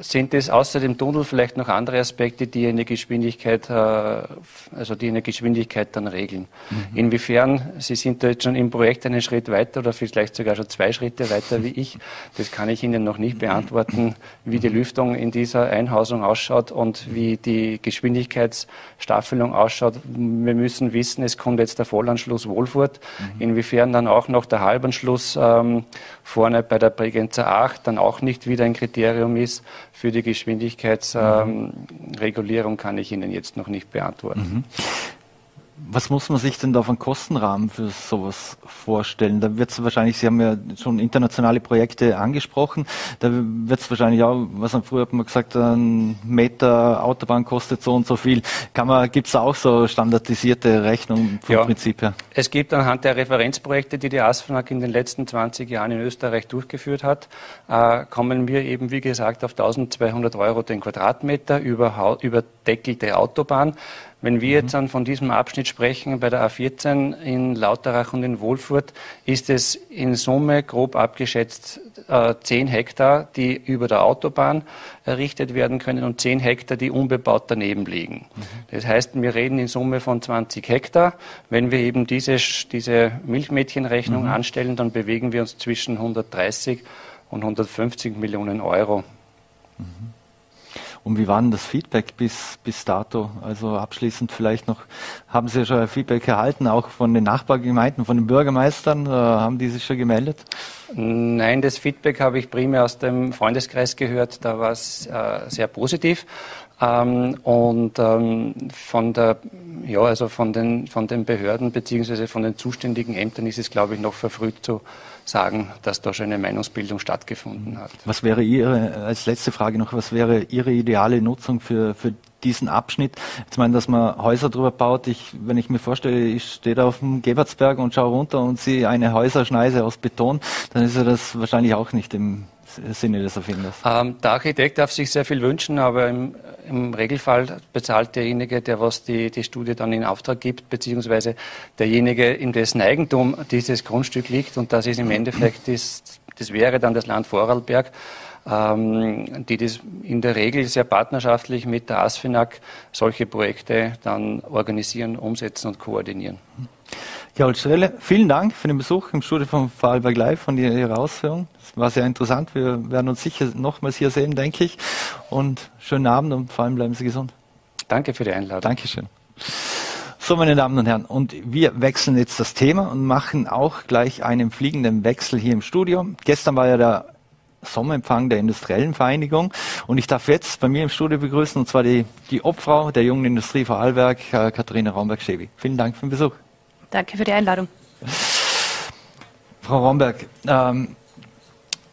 sind es außer dem Tunnel vielleicht noch andere Aspekte, die eine Geschwindigkeit, äh, also die eine Geschwindigkeit dann regeln. Mhm. Inwiefern, Sie sind da jetzt schon im Projekt einen Schritt weiter oder vielleicht sogar schon zwei Schritte weiter wie ich, das kann ich Ihnen noch nicht beantworten, wie die Lüftung in dieser Einhausung ausschaut und wie die Geschwindigkeitsstaffelung ausschaut. Wir müssen wissen, es kommt jetzt der Vollanschluss Wohlfurt, mhm. inwiefern dann auch noch der Halbanschluss ähm, vorne bei der Bregenzer 8 dann auch nicht wieder ein Kriterium ist, für die Geschwindigkeitsregulierung ähm, kann ich Ihnen jetzt noch nicht beantworten. Mhm. Was muss man sich denn da von Kostenrahmen für sowas vorstellen? Da wird es wahrscheinlich, Sie haben ja schon internationale Projekte angesprochen, da wird es wahrscheinlich auch, was man früher hat man gesagt, ein Meter Autobahn kostet so und so viel. Gibt es auch so standardisierte Rechnungen vom ja, Prinzip her? Es gibt anhand der Referenzprojekte, die die ASFNAG in den letzten 20 Jahren in Österreich durchgeführt hat, äh, kommen wir eben, wie gesagt, auf 1200 Euro den Quadratmeter über, überdeckelte Autobahn. Wenn wir jetzt dann von diesem Abschnitt sprechen, bei der A14 in Lauterach und in Wohlfurt, ist es in Summe grob abgeschätzt äh, 10 Hektar, die über der Autobahn errichtet werden können und 10 Hektar, die unbebaut daneben liegen. Mhm. Das heißt, wir reden in Summe von 20 Hektar. Wenn wir eben diese, diese Milchmädchenrechnung mhm. anstellen, dann bewegen wir uns zwischen 130 und 150 Millionen Euro. Mhm. Und wie war denn das Feedback bis, bis dato? Also abschließend vielleicht noch, haben Sie schon Feedback erhalten, auch von den Nachbargemeinden, von den Bürgermeistern? Äh, haben die sich schon gemeldet? Nein, das Feedback habe ich primär aus dem Freundeskreis gehört. Da war es äh, sehr positiv. Ähm, und ähm, von der, ja, also von den, von den Behörden beziehungsweise von den zuständigen Ämtern ist es, glaube ich, noch verfrüht zu sagen, dass da schon eine Meinungsbildung stattgefunden hat. Was wäre Ihre, als letzte Frage noch, was wäre Ihre ideale Nutzung für, für diesen Abschnitt? Jetzt meine, dass man Häuser drüber baut. Ich, wenn ich mir vorstelle, ich stehe da auf dem Gebertsberg und schaue runter und sehe eine Häuserschneise aus Beton, dann ist ja das wahrscheinlich auch nicht im Sinne des Erfinders. Ähm, der Architekt darf sich sehr viel wünschen, aber im, im Regelfall bezahlt derjenige, der was die, die Studie dann in Auftrag gibt, beziehungsweise derjenige, in dessen Eigentum dieses Grundstück liegt. Und das ist im Endeffekt, das, das wäre dann das Land Vorarlberg, ähm, die das in der Regel sehr partnerschaftlich mit der ASFINAG solche Projekte dann organisieren, umsetzen und koordinieren. Gerald Strelle, vielen Dank für den Besuch im Studio von Vorarlberg Live von Ihrer Ausführung. Es war sehr interessant. Wir werden uns sicher nochmals hier sehen, denke ich. Und schönen Abend und vor allem bleiben Sie gesund. Danke für die Einladung. Dankeschön. So, meine Damen und Herren, und wir wechseln jetzt das Thema und machen auch gleich einen fliegenden Wechsel hier im Studio. Gestern war ja der Sommerempfang der Industriellen Vereinigung und ich darf jetzt bei mir im Studio begrüßen, und zwar die, die Obfrau der jungen Industrie Vorarlberg, Katharina Raumberg-Schebi. Vielen Dank für den Besuch. Danke für die Einladung. Frau Romberg, ähm,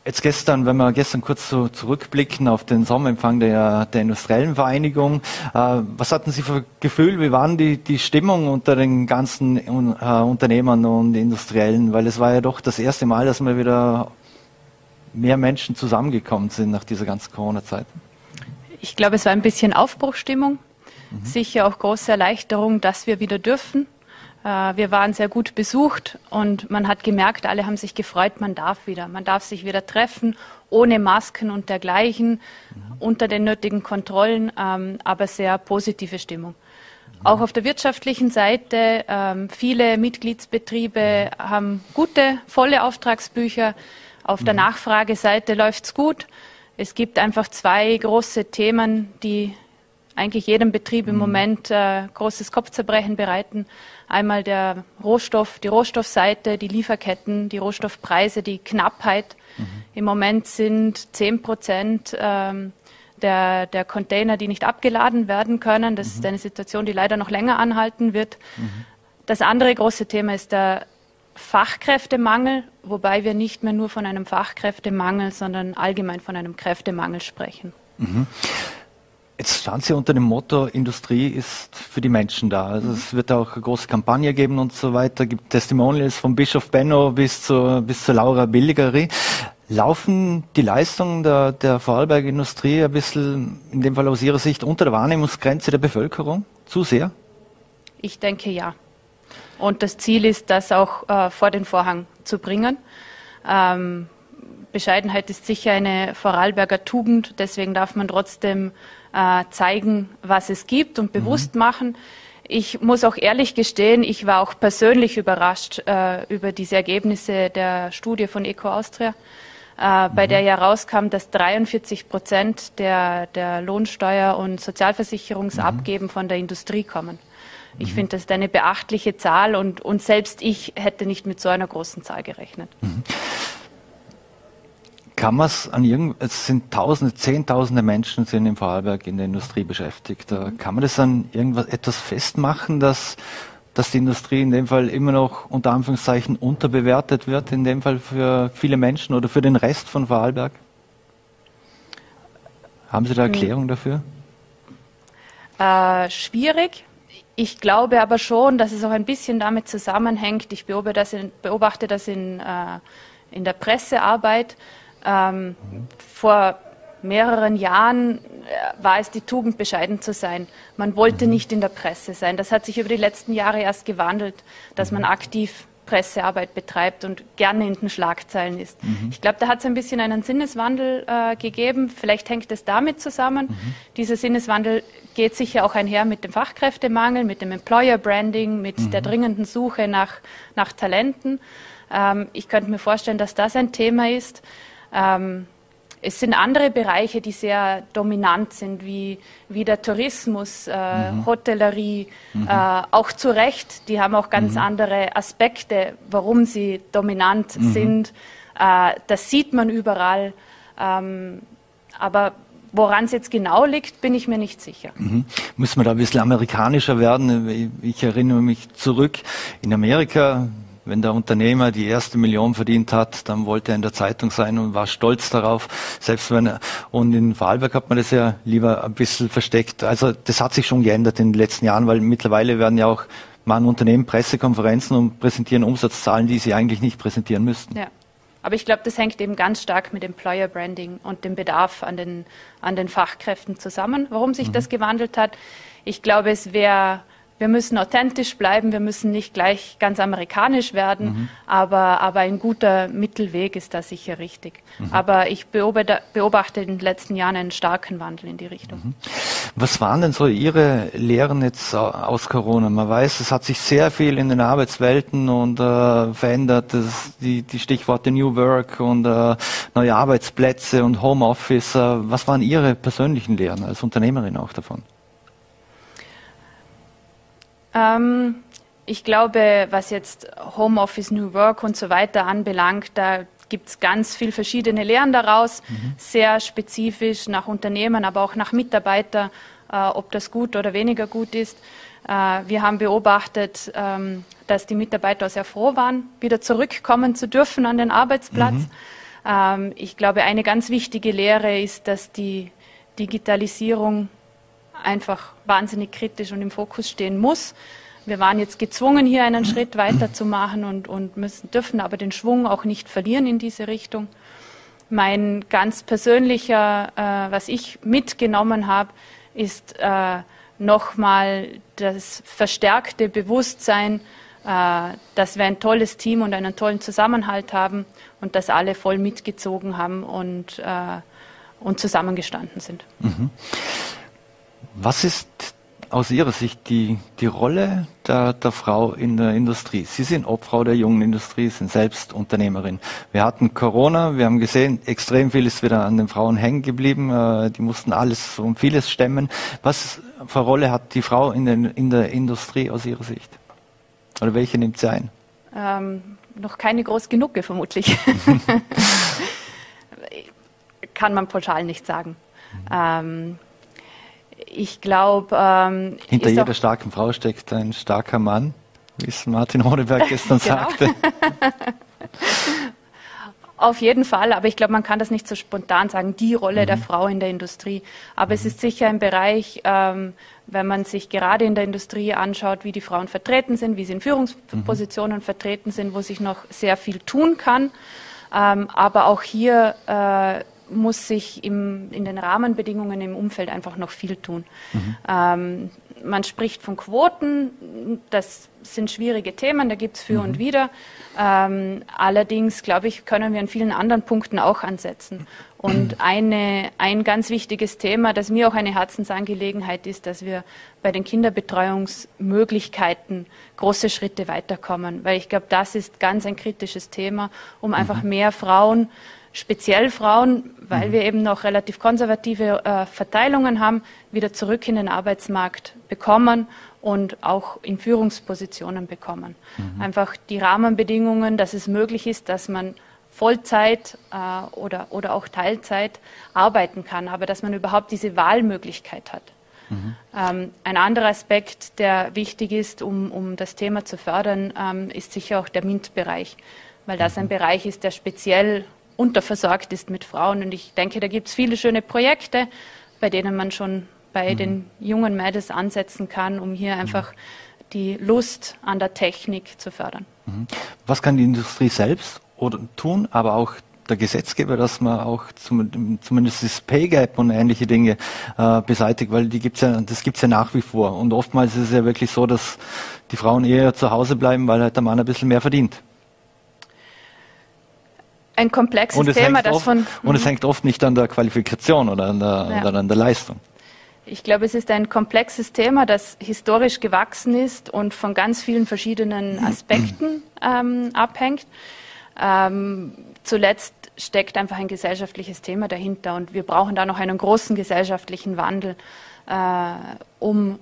Jetzt gestern, wenn wir gestern kurz so zurückblicken auf den Sommerempfang der, der Industriellen Vereinigung, äh, was hatten Sie für Gefühl, wie waren die, die Stimmung unter den ganzen äh, Unternehmern und Industriellen? Weil es war ja doch das erste Mal, dass wir wieder mehr Menschen zusammengekommen sind nach dieser ganzen Corona-Zeit. Ich glaube, es war ein bisschen Aufbruchstimmung, mhm. sicher auch große Erleichterung, dass wir wieder dürfen. Äh, wir waren sehr gut besucht und man hat gemerkt, alle haben sich gefreut, man darf wieder. Man darf sich wieder treffen, ohne Masken und dergleichen, mhm. unter den nötigen Kontrollen, ähm, aber sehr positive Stimmung. Mhm. Auch auf der wirtschaftlichen Seite, ähm, viele Mitgliedsbetriebe haben gute, volle Auftragsbücher. Auf der mhm. Nachfrageseite läuft es gut. Es gibt einfach zwei große Themen, die eigentlich jedem Betrieb im Moment äh, großes Kopfzerbrechen bereiten. Einmal der Rohstoff, die Rohstoffseite, die Lieferketten, die Rohstoffpreise, die Knappheit. Mhm. Im Moment sind zehn Prozent ähm, der, der Container, die nicht abgeladen werden können. Das mhm. ist eine Situation, die leider noch länger anhalten wird. Mhm. Das andere große Thema ist der Fachkräftemangel, wobei wir nicht mehr nur von einem Fachkräftemangel, sondern allgemein von einem Kräftemangel sprechen. Mhm. Jetzt stand Sie unter dem Motto, Industrie ist für die Menschen da. Also es wird auch eine große Kampagne geben und so weiter. Es gibt Testimonials von Bischof Benno bis zu, bis zu Laura Billigeri. Laufen die Leistungen der, der Vorarlberger Industrie ein bisschen, in dem Fall aus Ihrer Sicht, unter der Wahrnehmungsgrenze der Bevölkerung? Zu sehr? Ich denke ja. Und das Ziel ist, das auch äh, vor den Vorhang zu bringen. Ähm, Bescheidenheit ist sicher eine Vorarlberger Tugend, deswegen darf man trotzdem äh, zeigen, was es gibt und bewusst mhm. machen. Ich muss auch ehrlich gestehen, ich war auch persönlich überrascht äh, über diese Ergebnisse der Studie von Eco Austria, äh, bei mhm. der ja rauskam, dass 43 Prozent der, der Lohnsteuer- und Sozialversicherungsabgeben mhm. von der Industrie kommen. Ich mhm. finde, das ist eine beachtliche Zahl und, und selbst ich hätte nicht mit so einer großen Zahl gerechnet. Mhm. Kann man es an irgend, es sind Tausende, Zehntausende Menschen sind im Vorarlberg in der Industrie beschäftigt. Mhm. Kann man das an irgendwas etwas festmachen, dass, dass die Industrie in dem Fall immer noch unter Anführungszeichen unterbewertet wird, in dem Fall für viele Menschen oder für den Rest von Vorarlberg? Haben Sie da hm. Erklärung dafür? Äh, schwierig. Ich glaube aber schon, dass es auch ein bisschen damit zusammenhängt. Ich beobachte das in, beobachte das in, äh, in der Pressearbeit ähm, vor mehreren Jahren äh, war es die Tugend, bescheiden zu sein. Man wollte mhm. nicht in der Presse sein. Das hat sich über die letzten Jahre erst gewandelt, dass man mhm. aktiv Pressearbeit betreibt und gerne in den Schlagzeilen ist. Mhm. Ich glaube, da hat es ein bisschen einen Sinneswandel äh, gegeben. Vielleicht hängt es damit zusammen. Mhm. Dieser Sinneswandel geht sicher auch einher mit dem Fachkräftemangel, mit dem Employer Branding, mit mhm. der dringenden Suche nach, nach Talenten. Ähm, ich könnte mir vorstellen, dass das ein Thema ist. Ähm, es sind andere Bereiche, die sehr dominant sind, wie, wie der Tourismus, äh, mhm. Hotellerie, mhm. Äh, auch zu Recht. Die haben auch ganz mhm. andere Aspekte, warum sie dominant mhm. sind. Äh, das sieht man überall. Ähm, aber Woran es jetzt genau liegt, bin ich mir nicht sicher. Mhm. Müssen wir da ein bisschen amerikanischer werden? Ich erinnere mich zurück. In Amerika wenn der Unternehmer die erste Million verdient hat, dann wollte er in der Zeitung sein und war stolz darauf. Selbst wenn er, und in Vorarlberg hat man das ja lieber ein bisschen versteckt. Also das hat sich schon geändert in den letzten Jahren, weil mittlerweile werden ja auch machen Unternehmen Pressekonferenzen und präsentieren Umsatzzahlen, die sie eigentlich nicht präsentieren müssten. Ja. Aber ich glaube, das hängt eben ganz stark mit Employer Branding und dem Bedarf an den, an den Fachkräften zusammen. Warum sich mhm. das gewandelt hat? Ich glaube, es wäre wir müssen authentisch bleiben, wir müssen nicht gleich ganz amerikanisch werden, mhm. aber, aber ein guter Mittelweg ist da sicher richtig. Mhm. Aber ich beobachte, beobachte, in den letzten Jahren einen starken Wandel in die Richtung. Mhm. Was waren denn so Ihre Lehren jetzt aus Corona? Man weiß, es hat sich sehr viel in den Arbeitswelten und äh, verändert, das, die, die Stichworte New Work und äh, neue Arbeitsplätze und Homeoffice. Äh, was waren Ihre persönlichen Lehren als Unternehmerin auch davon? Ähm, ich glaube, was jetzt Homeoffice, New Work und so weiter anbelangt, da gibt es ganz viel verschiedene Lehren daraus, mhm. sehr spezifisch nach Unternehmen, aber auch nach Mitarbeitern, äh, ob das gut oder weniger gut ist. Äh, wir haben beobachtet, ähm, dass die Mitarbeiter sehr froh waren, wieder zurückkommen zu dürfen an den Arbeitsplatz. Mhm. Ähm, ich glaube, eine ganz wichtige Lehre ist, dass die Digitalisierung einfach wahnsinnig kritisch und im Fokus stehen muss. Wir waren jetzt gezwungen, hier einen Schritt weiterzumachen und, und müssen, dürfen aber den Schwung auch nicht verlieren in diese Richtung. Mein ganz persönlicher, äh, was ich mitgenommen habe, ist äh, nochmal das verstärkte Bewusstsein, äh, dass wir ein tolles Team und einen tollen Zusammenhalt haben und dass alle voll mitgezogen haben und, äh, und zusammengestanden sind. Mhm. Was ist aus Ihrer Sicht die, die Rolle der, der Frau in der Industrie? Sie sind Obfrau der jungen Industrie, sind selbst Unternehmerin. Wir hatten Corona, wir haben gesehen, extrem viel ist wieder an den Frauen hängen geblieben. Äh, die mussten alles und vieles stemmen. Was für eine Rolle hat die Frau in, den, in der Industrie aus Ihrer Sicht? Oder welche nimmt sie ein? Ähm, noch keine groß genug, vermutlich. Kann man pauschal nicht sagen. Ähm, ich glaube. Ähm, Hinter jeder starken Frau steckt ein starker Mann, wie es Martin Honeberg gestern genau. sagte. Auf jeden Fall, aber ich glaube, man kann das nicht so spontan sagen, die Rolle mhm. der Frau in der Industrie. Aber mhm. es ist sicher ein Bereich, ähm, wenn man sich gerade in der Industrie anschaut, wie die Frauen vertreten sind, wie sie in Führungspositionen mhm. vertreten sind, wo sich noch sehr viel tun kann. Ähm, aber auch hier äh, muss sich im, in den Rahmenbedingungen im Umfeld einfach noch viel tun. Mhm. Ähm, man spricht von Quoten, das sind schwierige Themen, da gibt es für mhm. und wider. Ähm, allerdings, glaube ich, können wir an vielen anderen Punkten auch ansetzen. Und eine, ein ganz wichtiges Thema, das mir auch eine Herzensangelegenheit ist, dass wir bei den Kinderbetreuungsmöglichkeiten große Schritte weiterkommen. Weil ich glaube, das ist ganz ein kritisches Thema, um einfach mhm. mehr Frauen speziell Frauen, weil mhm. wir eben noch relativ konservative äh, Verteilungen haben, wieder zurück in den Arbeitsmarkt bekommen und auch in Führungspositionen bekommen. Mhm. Einfach die Rahmenbedingungen, dass es möglich ist, dass man Vollzeit äh, oder, oder auch Teilzeit arbeiten kann, aber dass man überhaupt diese Wahlmöglichkeit hat. Mhm. Ähm, ein anderer Aspekt, der wichtig ist, um, um das Thema zu fördern, ähm, ist sicher auch der MINT-Bereich, weil das ein mhm. Bereich ist, der speziell unterversorgt ist mit Frauen. Und ich denke, da gibt es viele schöne Projekte, bei denen man schon bei mhm. den jungen Mädels ansetzen kann, um hier einfach die Lust an der Technik zu fördern. Mhm. Was kann die Industrie selbst oder tun, aber auch der Gesetzgeber, dass man auch zum, zumindest das Pay Gap und ähnliche Dinge äh, beseitigt, weil die gibt's ja, das gibt's ja nach wie vor. Und oftmals ist es ja wirklich so, dass die Frauen eher zu Hause bleiben, weil halt der Mann ein bisschen mehr verdient ein komplexes Thema, das oft, von. Und es mhm. hängt oft nicht an der Qualifikation oder an der, ja. oder an der Leistung. Ich glaube, es ist ein komplexes Thema, das historisch gewachsen ist und von ganz vielen verschiedenen Aspekten ähm, abhängt. Ähm, zuletzt steckt einfach ein gesellschaftliches Thema dahinter und wir brauchen da noch einen großen gesellschaftlichen Wandel, äh, um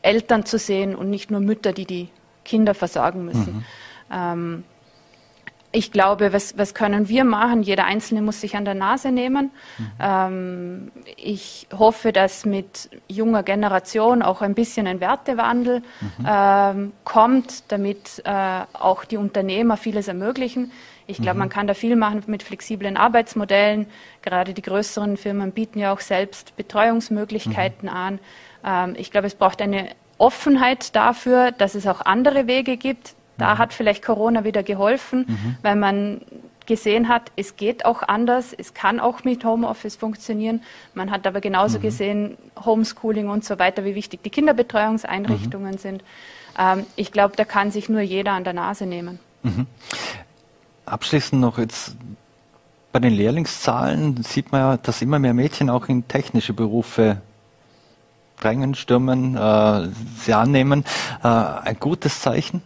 Eltern zu sehen und nicht nur Mütter, die die Kinder versorgen müssen. Mhm. Ähm, ich glaube, was, was können wir machen? Jeder Einzelne muss sich an der Nase nehmen. Mhm. Ähm, ich hoffe, dass mit junger Generation auch ein bisschen ein Wertewandel mhm. ähm, kommt, damit äh, auch die Unternehmer vieles ermöglichen. Ich glaube, mhm. man kann da viel machen mit flexiblen Arbeitsmodellen. Gerade die größeren Firmen bieten ja auch selbst Betreuungsmöglichkeiten mhm. an. Ähm, ich glaube, es braucht eine Offenheit dafür, dass es auch andere Wege gibt, da mhm. hat vielleicht Corona wieder geholfen, mhm. weil man gesehen hat, es geht auch anders, es kann auch mit Homeoffice funktionieren. Man hat aber genauso mhm. gesehen, Homeschooling und so weiter, wie wichtig die Kinderbetreuungseinrichtungen mhm. sind. Ähm, ich glaube, da kann sich nur jeder an der Nase nehmen. Mhm. Abschließend noch jetzt bei den Lehrlingszahlen sieht man ja, dass immer mehr Mädchen auch in technische Berufe drängen, stürmen, äh, sie annehmen. Äh, ein gutes Zeichen?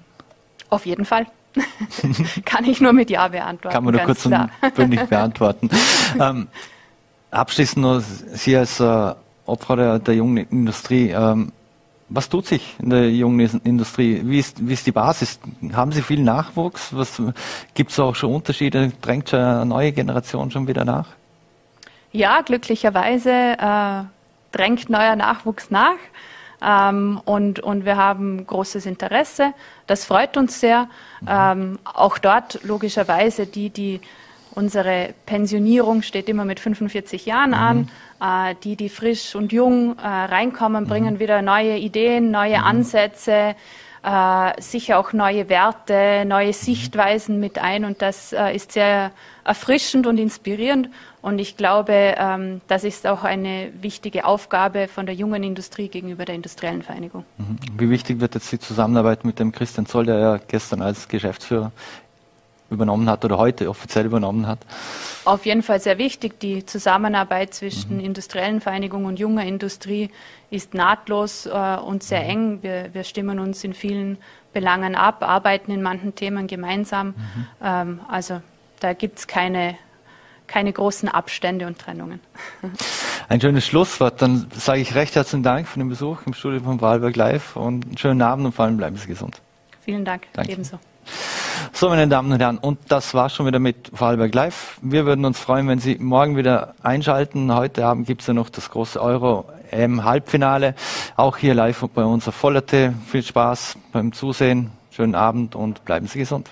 Auf jeden Fall. Kann ich nur mit Ja beantworten. Kann man nur kurz klar. und bündig beantworten. ähm, abschließend nur, Sie als äh, Opfer der, der jungen Industrie, ähm, was tut sich in der jungen Industrie? Wie ist, wie ist die Basis? Haben Sie viel Nachwuchs? Gibt es auch schon Unterschiede? Drängt schon eine neue Generation schon wieder nach? Ja, glücklicherweise äh, drängt neuer Nachwuchs nach. Ähm, und, und wir haben großes Interesse. Das freut uns sehr. Mhm. Ähm, auch dort logischerweise die, die Unsere Pensionierung steht immer mit 45 Jahren mhm. an. Äh, die, die frisch und jung äh, reinkommen, mhm. bringen wieder neue Ideen, neue mhm. Ansätze, äh, sicher auch neue Werte, neue mhm. Sichtweisen mit ein. Und das äh, ist sehr erfrischend und inspirierend. Und ich glaube, ähm, das ist auch eine wichtige Aufgabe von der jungen Industrie gegenüber der industriellen Vereinigung. Mhm. Wie wichtig wird jetzt die Zusammenarbeit mit dem Christian Zoll, der ja gestern als Geschäftsführer übernommen hat oder heute offiziell übernommen hat? Auf jeden Fall sehr wichtig. Die Zusammenarbeit zwischen mhm. industriellen Vereinigungen und junger Industrie ist nahtlos äh, und sehr mhm. eng. Wir, wir, stimmen uns in vielen Belangen ab, arbeiten in manchen Themen gemeinsam. Mhm. Ähm, also da gibt es keine, keine großen Abstände und Trennungen. Ein schönes Schlusswort. Dann sage ich recht herzlichen Dank für den Besuch im Studio von Wahlberg Live und einen schönen Abend und vor allem bleiben Sie gesund. Vielen Dank. Danke. Ebenso. So, meine Damen und Herren, und das war schon wieder mit Vorarlberg Live. Wir würden uns freuen, wenn Sie morgen wieder einschalten. Heute Abend gibt es ja noch das große Euro-Halbfinale. Auch hier live bei uns auf Vollerte. Viel Spaß beim Zusehen. Schönen Abend und bleiben Sie gesund.